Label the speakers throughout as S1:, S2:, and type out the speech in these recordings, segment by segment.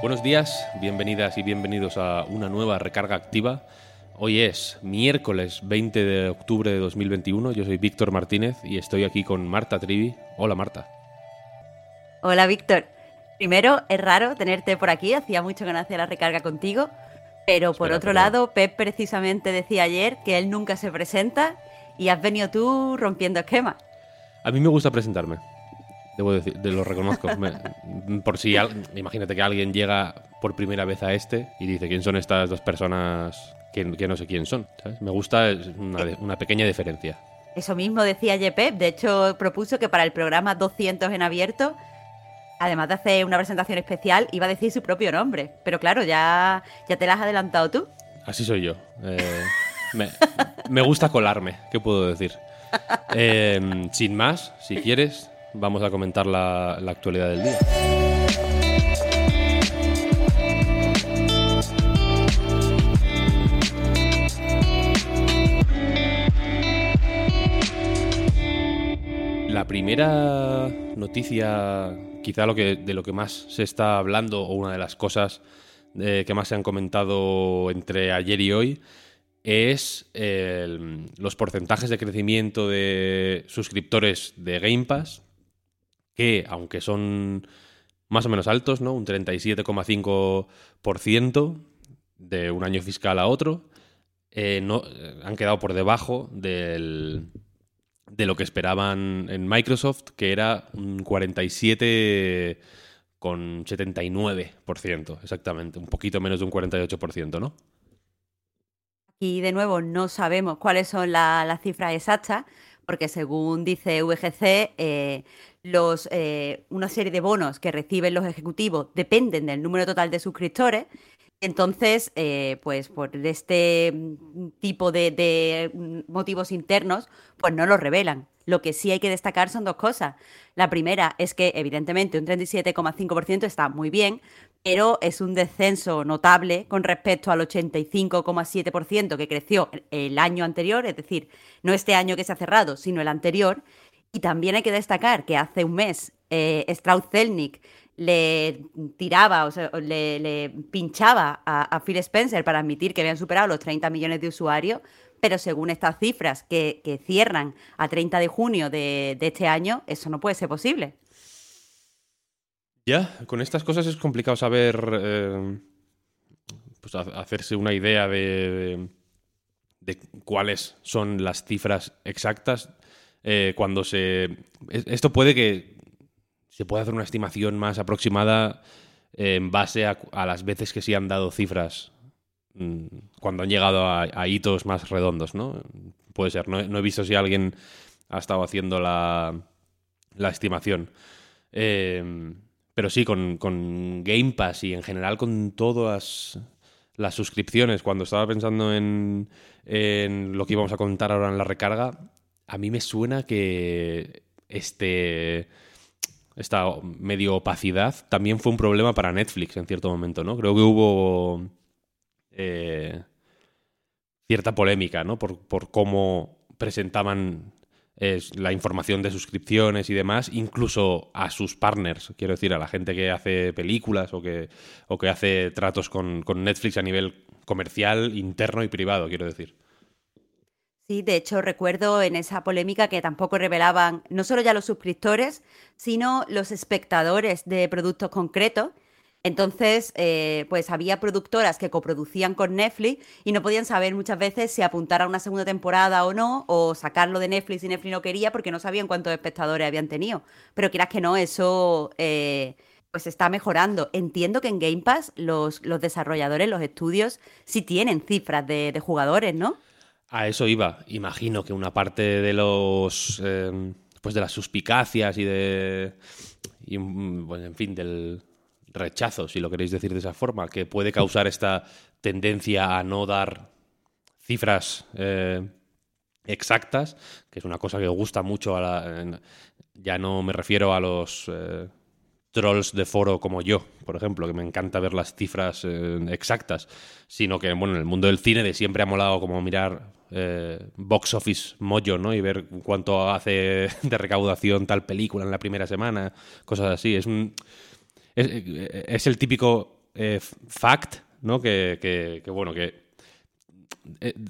S1: Buenos días, bienvenidas y bienvenidos a una nueva recarga activa. Hoy es miércoles 20 de octubre de 2021. Yo soy Víctor Martínez y estoy aquí con Marta Trivi. Hola Marta.
S2: Hola Víctor. Primero, es raro tenerte por aquí, hacía mucho que no hacía la recarga contigo, pero por
S1: Espera,
S2: otro lado, Pep precisamente decía ayer que él nunca se presenta y has venido tú rompiendo esquemas.
S1: A mí me gusta presentarme. Debo decir, de lo reconozco. Me- por si, al- imagínate que alguien llega por primera vez a este y dice quién son estas dos personas que, que no sé quién son. ¿sabes? Me gusta una, pequeña diferencia.
S2: Eso mismo decía ayer Pep, de hecho propuso que para el programa 200 en abierto, además de hacer una presentación especial, iba a decir su propio nombre. Pero claro, ya, ya te la has adelantado tú.
S1: Así soy yo. Eh, me, me gusta colarme, ¿qué puedo decir? Eh, sin más, si quieres, vamos a comentar la, actualidad del día. La primera noticia, quizá lo que, de lo que más se está hablando, o una de las cosas eh, que más se han comentado entre ayer y hoy, es el- los porcentajes de crecimiento de suscriptores de Game Pass, que aunque son más o menos altos, ¿no? Un 37,5% de un año fiscal a otro, eh, no, eh, han quedado por debajo del, de lo que esperaban en Microsoft, que era un 47,79%, exactamente, un poquito menos de un 48%, ¿no?
S2: Y de nuevo, no sabemos cuáles son la- las cifras exactas, porque según dice VGC, eh, los, eh, una serie de bonos que reciben los ejecutivos dependen del número total de suscriptores. Entonces, eh, pues por este mm, tipo de, mm, motivos internos, pues no lo revelan. Lo que sí hay que destacar son dos cosas. La primera es que, evidentemente, un 37,5% está muy bien, pero es un descenso notable con respecto al 85,7% que creció el año anterior, es decir, no este año que se ha cerrado, sino el anterior. Y también hay que destacar que hace un mes eh, Strauss Zelnick le tiraba, o le, pinchaba a, Phil Spencer para admitir que habían superado los 30 millones de usuarios, pero según estas cifras que, que cierran a 30 de junio de, este año, eso no puede ser posible.
S1: Ya, con estas cosas es complicado saber, eh, pues ha- hacerse una idea de, de cuáles son las cifras exactas eh, cuando se... es- Esto puede que se pueda hacer una estimación más aproximada eh, en base a, las veces que se han dado cifras mm, cuando han llegado a, hitos más redondos, ¿no? Puede ser, no, he- visto si alguien ha estado haciendo la, la estimación. Eh, pero sí, con, con Game Pass y en general con todas las suscripciones, cuando estaba pensando en, en lo que íbamos a contar ahora en la recarga, a mí me suena que este esta medio opacidad también fue un problema para Netflix en cierto momento, ¿no? Creo que hubo eh, cierta polémica, ¿no? Por, por cómo presentaban es la información de suscripciones y demás, incluso a sus partners, quiero decir, a la gente que hace películas o que, o que hace tratos con, con Netflix a nivel comercial, interno y privado, quiero decir.
S2: Sí, de hecho recuerdo en esa polémica que tampoco revelaban no solo ya los suscriptores, sino los espectadores de productos concretos. Entonces, eh, pues había productoras que coproducían con Netflix y no podían saber muchas veces si apuntar a una segunda temporada o no, o sacarlo de Netflix si Netflix no quería porque no sabían cuántos espectadores habían tenido. Pero quieras que no, eso eh, pues está mejorando. Entiendo que en Game Pass los, los desarrolladores, los estudios, sí tienen cifras de, de jugadores, ¿no?
S1: A eso iba. Imagino que una parte de los. eh, pues de las suspicacias y de. Mm, bueno, en fin, del rechazo, si lo queréis decir de esa forma, que puede causar esta tendencia a no dar cifras eh, exactas, que es una cosa que gusta mucho a la. ya no me refiero a los. eh, trolls de foro como yo, por ejemplo, que me encanta ver las cifras eh, exactas, sino que, bueno, en el mundo del cine de siempre ha molado como mirar eh, box office mojo, ¿no? Y ver cuánto hace de recaudación tal película en la primera semana, cosas así. Es un... Es, el típico eh, fact, ¿no? Que, que- que, bueno, que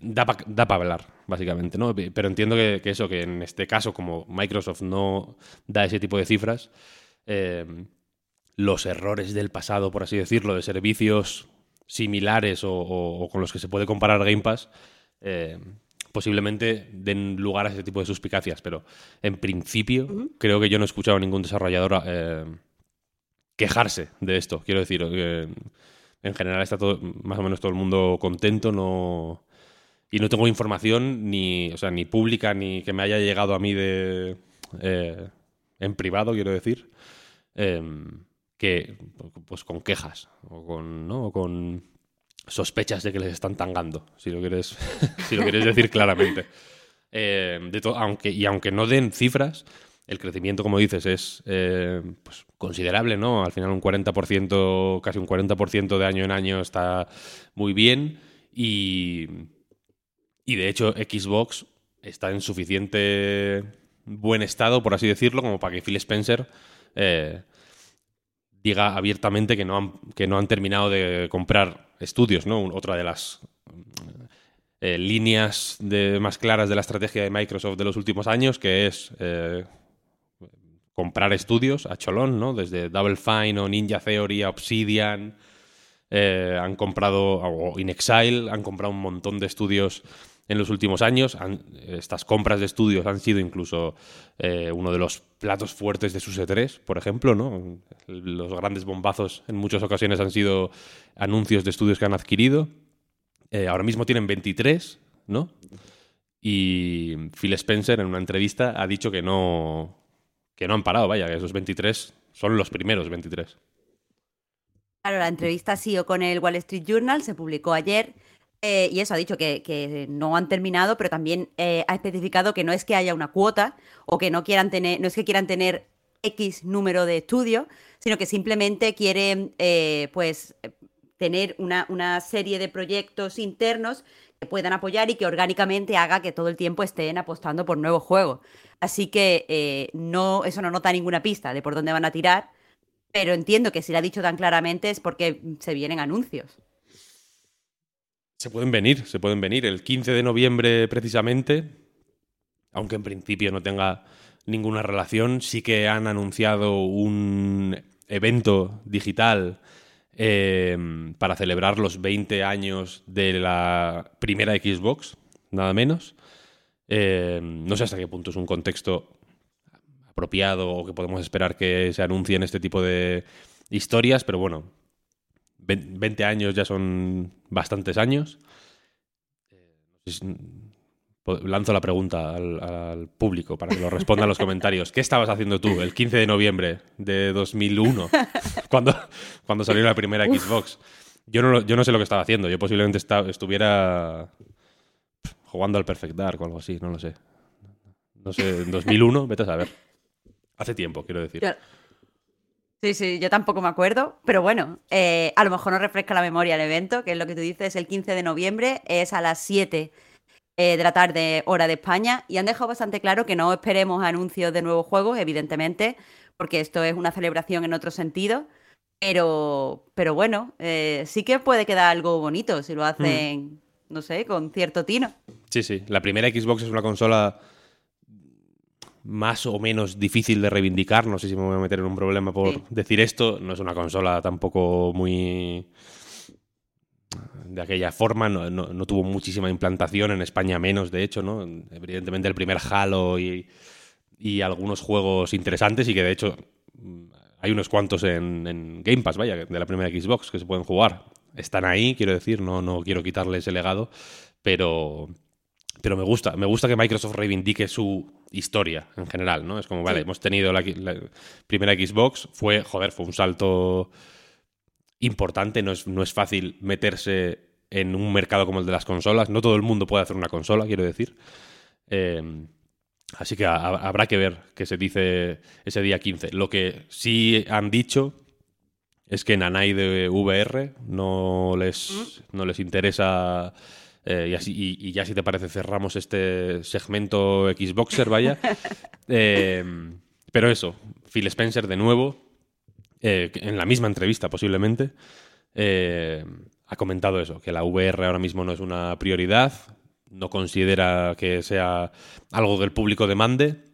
S1: da para hablar, básicamente, ¿no? Pero entiendo que, que eso, que en este caso, como Microsoft no da ese tipo de cifras, eh, los errores del pasado, por así decirlo, de servicios similares o, o- o con los que se puede comparar Game Pass, eh, posiblemente den lugar a ese tipo de suspicacias. Pero en principio, creo que yo no he escuchado a ningún desarrollador eh, quejarse de esto. Quiero decir, que en general está todo, más o menos todo el mundo contento, no. Y no tengo información ni, o sea, ni pública ni que me haya llegado a mí de eh, en privado, quiero decir, em, que pues con quejas o con, sospechas de que les están tangando, si lo quieres, si lo quieres decir claramente. To- aunque, y aunque no den cifras, el crecimiento, como dices, es eh, pues, considerable, ¿no? Al final un 40%, casi un 40% de año en año está muy bien y, y de hecho Xbox está en suficiente buen estado, por así decirlo, como para que Phil Spencer eh, diga abiertamente que no han, que no han terminado de comprar estudios, ¿no? Otra de las eh, líneas más claras de la estrategia de Microsoft de los últimos años, que es eh, comprar estudios a cholón, ¿no? Desde Double Fine o Ninja Theory a Obsidian, han comprado, o In Exile, han comprado un montón de estudios en los últimos años. Estas compras de estudios han sido incluso eh, uno de los platos fuertes de sus E3, por ejemplo, ¿no? Los grandes bombazos en muchas ocasiones han sido anuncios de estudios que han adquirido. Eh, ahora mismo tienen 23, ¿no? Y Phil Spencer en una entrevista ha dicho que no, que no han parado, vaya, que esos 23 son los primeros 23.
S2: Claro, la entrevista ha sido con el Wall Street Journal, se publicó ayer. Eh, y eso ha dicho que, no han terminado, pero también eh, ha especificado que no es que haya una cuota o que no quieran tener, no es que quieran tener X número de estudios, sino que simplemente quieren eh, pues eh, tener una, una serie de proyectos internos que puedan apoyar y que orgánicamente haga que todo el tiempo estén apostando por nuevos juegos. Así que eh, no, eso no nota ninguna pista de por dónde van a tirar, pero entiendo que si lo ha dicho tan claramente es porque se vienen anuncios.
S1: Se pueden venir, se pueden venir. El 15 de noviembre, precisamente, aunque en principio no tenga ninguna relación, sí que han anunciado un evento digital eh, para celebrar los 20 años de la primera Xbox, nada menos. Eh, no sé hasta qué punto es un contexto apropiado o que podemos esperar que se anuncien este tipo de historias, pero bueno, 20 años ya son bastantes años. Eh, Lanzo la pregunta al, al público para que lo responda en los comentarios. ¿Qué estabas haciendo tú el 15 de noviembre de 2001 cuando, cuando salió la primera Xbox? Yo no, lo- yo no sé lo que estaba haciendo. Yo posiblemente estuviera jugando al Perfect Dark o algo así, no lo sé. No sé, en 2001, vete a saber. Hace tiempo, quiero decir.
S2: Yo- Sí, sí, yo tampoco me acuerdo, pero bueno, eh, a lo mejor nos refresca la memoria el evento, que es lo que tú dices, el 15 de noviembre, es a las 7 eh, de la tarde, hora de España, y han dejado bastante claro que no esperemos anuncios de nuevos juegos, evidentemente, porque esto es una celebración en otro sentido, pero, pero bueno, eh, sí que puede quedar algo bonito si lo hacen, no sé, con cierto tino.
S1: Sí, sí. La primera Xbox es una consola más o menos difícil de reivindicar. No sé si me voy a meter en un problema por
S2: Sí.
S1: decir esto. No es una consola tampoco muy de aquella forma. No, no- no tuvo muchísima implantación en España menos, de hecho, ¿no? Evidentemente el primer Halo y, y algunos juegos interesantes y que de hecho mm, hay unos cuantos en, en Game Pass, vaya, de la primera Xbox que se pueden jugar. Están ahí, quiero decir, no, no quiero quitarle ese legado, pero, pero me gusta, me gusta que Microsoft reivindique su historia en general, ¿no? Es como, vale, hemos tenido la, primera Xbox, fue, joder, fue un salto importante, no es, no es fácil meterse en un mercado como el de las consolas, no todo el mundo puede hacer una consola, quiero decir. Eh, así que habrá que ver qué se dice ese día 15. Lo que sí han dicho es que Nanai de VR no les, no les interesa eh, y, así, y, ya si te parece cerramos este segmento Xboxer, vaya. Eh, pero eso, Phil Spencer de nuevo, eh, en la misma entrevista posiblemente, ha comentado eso, que la VR ahora mismo no es una prioridad, no considera que sea algo que el público demande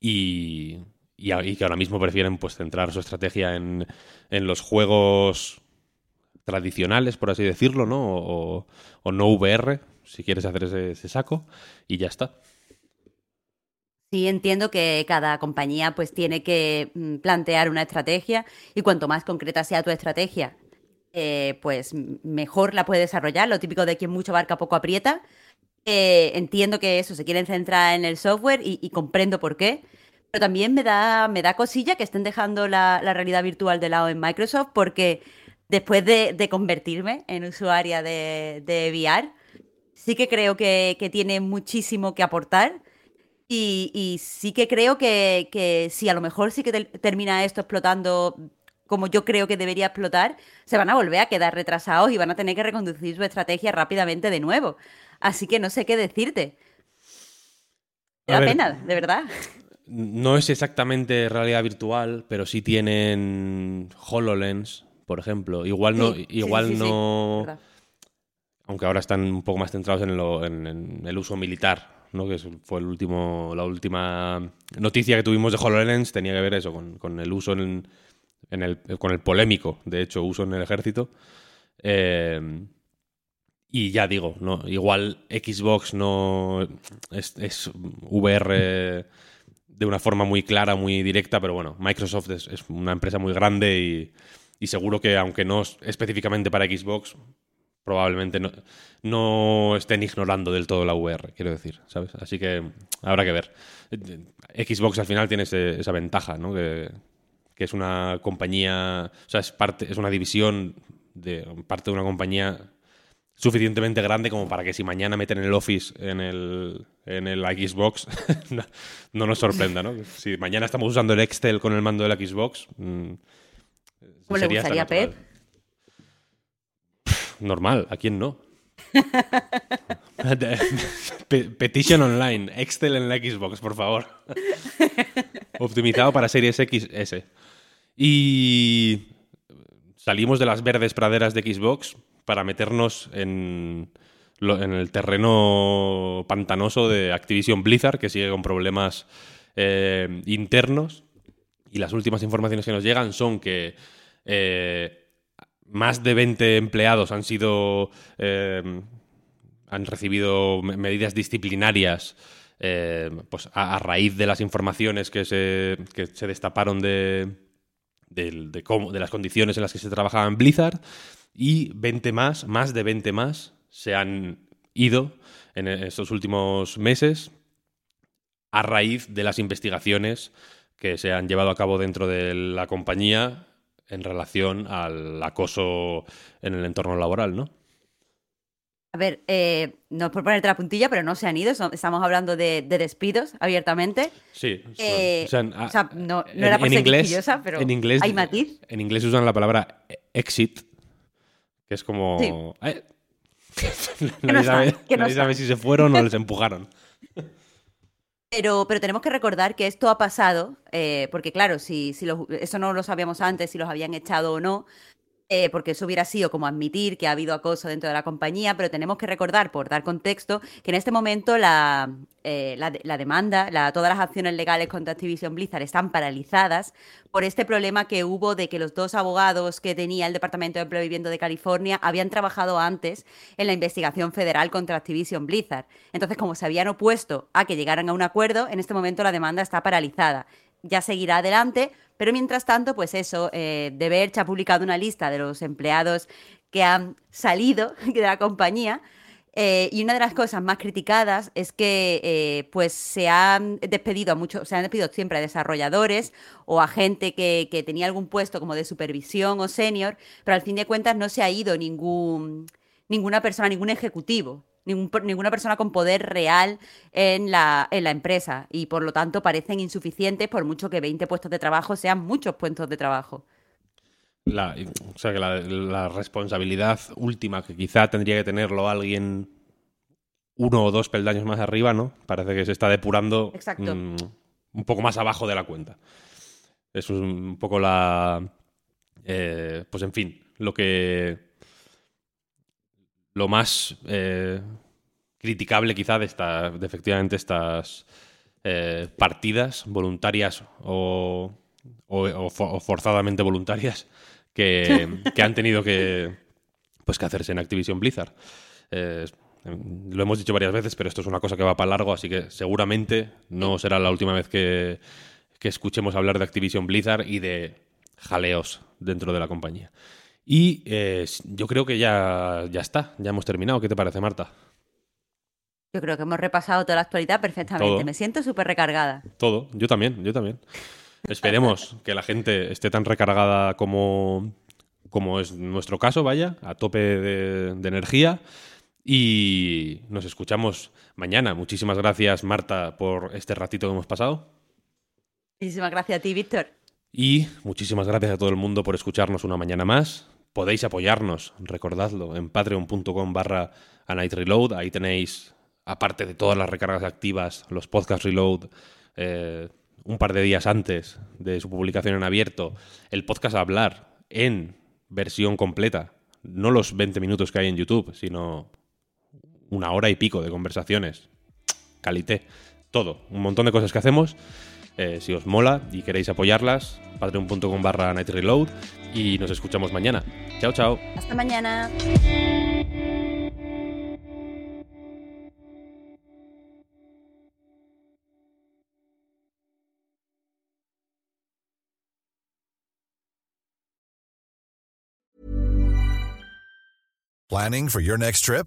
S1: y, y, que ahora mismo prefieren pues centrar su estrategia en, en los juegos tradicionales, por así decirlo, ¿no? O, no VR, si quieres hacer ese, saco, y ya está.
S2: Sí, entiendo que cada compañía pues tiene que mm, plantear una estrategia y cuanto más concreta sea tu estrategia, eh, pues mejor la puedes desarrollar. Lo típico de quien mucho barca poco aprieta. Eh, entiendo que eso, se quieren centrar en el software y, comprendo por qué. Pero también me da, me da cosilla que estén dejando la, la realidad virtual de lado en Microsoft porque después de, convertirme en usuaria de, de, VR, sí que creo que, tiene muchísimo que aportar. Y, sí que creo que, que, si a lo mejor sí que termina esto explotando como yo creo que debería explotar, se van a volver a quedar retrasados y van a tener que reconducir su estrategia rápidamente de nuevo. Así que no sé qué decirte. Da pena, de verdad.
S1: No es exactamente realidad virtual, pero sí tienen HoloLens, por ejemplo. Igual no, igual no. Aunque ahora están un poco más centrados en, el uso militar, ¿no? Que fue el último, la última noticia que tuvimos de HoloLens tenía que ver eso, con, el uso en, el, con el polémico, de hecho, uso en el ejército. Eh, y ya digo, no, igual Xbox no es, es, VR de una forma muy clara, muy directa, pero bueno, Microsoft es una empresa muy grande y, y seguro que aunque no específicamente para Xbox, probablemente no, no, estén ignorando del todo la VR, quiero decir, ¿sabes? Así que habrá que ver. Xbox al final tiene esa ventaja, ¿no? Que, es una compañía, o sea, es parte, es una división de parte de una compañía suficientemente grande como para que si mañana meten el Office en el, en el Xbox, no, nos sorprenda, ¿no? Si mañana estamos usando el Excel con el mando del Xbox, mm,
S2: ¿Cómo le gustaría a Pep?
S1: Normal, ¿a quién no? Petition online, Excel en la Xbox, por favor. Optimizado para Series XS. Y salimos de las verdes praderas de Xbox para meternos en, en el terreno pantanoso de Activision Blizzard, que sigue con problemas eh, internos. Y las últimas informaciones que nos llegan son que eh, más de 20 empleados han sido. Eh, han recibido medidas disciplinarias. Eh, pues a, raíz de las informaciones que se, que se destaparon de, de, cómo, de las condiciones en las que se trabajaba en Blizzard y 20 más, más de 20 más se han ido en estos últimos meses a raíz de las investigaciones que se han llevado a cabo dentro de la compañía en relación al acoso en el entorno laboral, ¿no?
S2: A ver, eh, no es por ponerte la puntilla, pero no se han ido. Estamos hablando de, despidos abiertamente.
S1: Sí.
S2: Eh, o sea, no, era por en inglés, pero en inglés, hay matiz.
S1: En inglés usan la palabra exit, que es como... Sí. Eh, nadie, sabe, si se fueron o les empujaron.
S2: Pero, pero tenemos que recordar que esto ha pasado, eh, porque claro, si, si eso no lo sabíamos antes, si los habían echado o no, eh, porque eso hubiera sido como admitir que ha habido acoso dentro de la compañía, pero tenemos que recordar, por dar contexto, que en este momento la, eh, la, demanda, la, todas las acciones legales contra Activision Blizzard están paralizadas por este problema que hubo de que los dos abogados que tenía el Departamento de Empleo y Vivienda de California habían trabajado antes en la investigación federal contra Activision Blizzard. Entonces, como se habían opuesto a que llegaran a un acuerdo, en este momento la demanda está paralizada. Ya seguirá adelante, pero mientras tanto, pues eso, eh, De ha publicado una lista de los empleados que han salido de la compañía Eh, y una de las cosas más criticadas es que eh, pues se han despedido a muchos, se han despedido siempre a desarrolladores o a gente que, que tenía algún puesto como de supervisión o senior, pero al fin de cuentas no se ha ido ningún, ninguna persona, ningún ejecutivo. Ninguna persona con poder real en la, en la empresa y por lo tanto parecen insuficientes por mucho que 20 puestos de trabajo sean muchos puestos de trabajo.
S1: La, o sea, que la, responsabilidad última, que quizá tendría que tenerlo alguien uno o dos peldaños más arriba, ¿no? Parece que se está depurando mm, un poco más abajo de la cuenta. Es un poco la... Eh, pues en fin, lo que... Lo más eh, criticable quizá de, esta, de efectivamente estas eh, partidas voluntarias o, o forzadamente voluntarias que, han tenido que, pues, que hacerse en Activision Blizzard. Eh, lo hemos dicho varias veces, pero esto es una cosa que va para largo, así que seguramente no será la última vez que, escuchemos hablar de Activision Blizzard y de jaleos dentro de la compañía. Y eh, yo creo que ya, ya está, ya hemos terminado. ¿Qué te parece, Marta?
S2: Yo creo que hemos repasado toda la actualidad perfectamente. Me siento súper recargada.
S1: Todo, yo también, yo también. Esperemos que la gente esté tan recargada como, como es nuestro caso, vaya, a tope de, energía. Y nos escuchamos mañana. Muchísimas gracias, Marta, por este ratito que hemos pasado.
S2: Muchísimas gracias a ti, Víctor.
S1: Y muchísimas gracias a todo el mundo por escucharnos una mañana más. Podéis apoyarnos, recordadlo, en patreon.com barra a Night Reload. Ahí tenéis, aparte de todas las recargas activas, los podcast reload, eh, un par de días antes de su publicación en abierto, el podcast hablar en versión completa. No los 20 minutos que hay en YouTube, sino una hora y pico de conversaciones. Calité. Todo. Un montón de cosas que hacemos. Eh, si os mola y queréis apoyarlas, patreon.com barra nightreload y nos escuchamos mañana. Chao, chao.
S2: Hasta mañana.
S3: Planning for your next trip?